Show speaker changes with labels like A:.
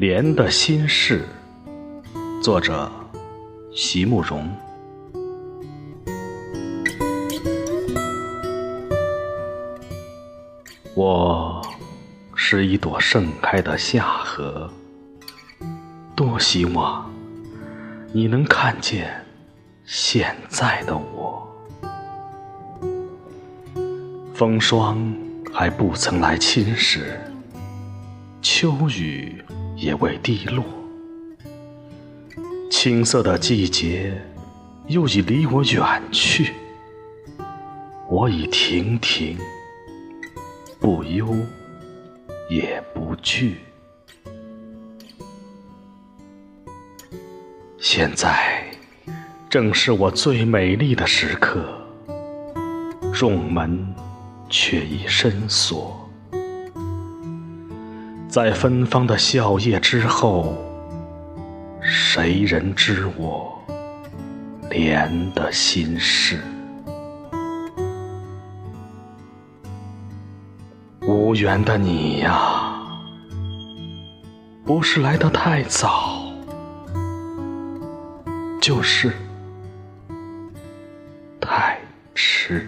A: 莲的心事，作者席慕容。我是一朵盛开的夏荷，多希望你能看见现在的我。风霜还不曾来侵蚀。秋雨也未滴落，青涩的季节又已离我远去。我已亭亭，不忧也不惧。现在正是我最美丽的时刻，众门却已深锁。在芬芳的笑靥之后，谁人知我莲的心事？无缘的你呀，不是来得太早，就是太迟。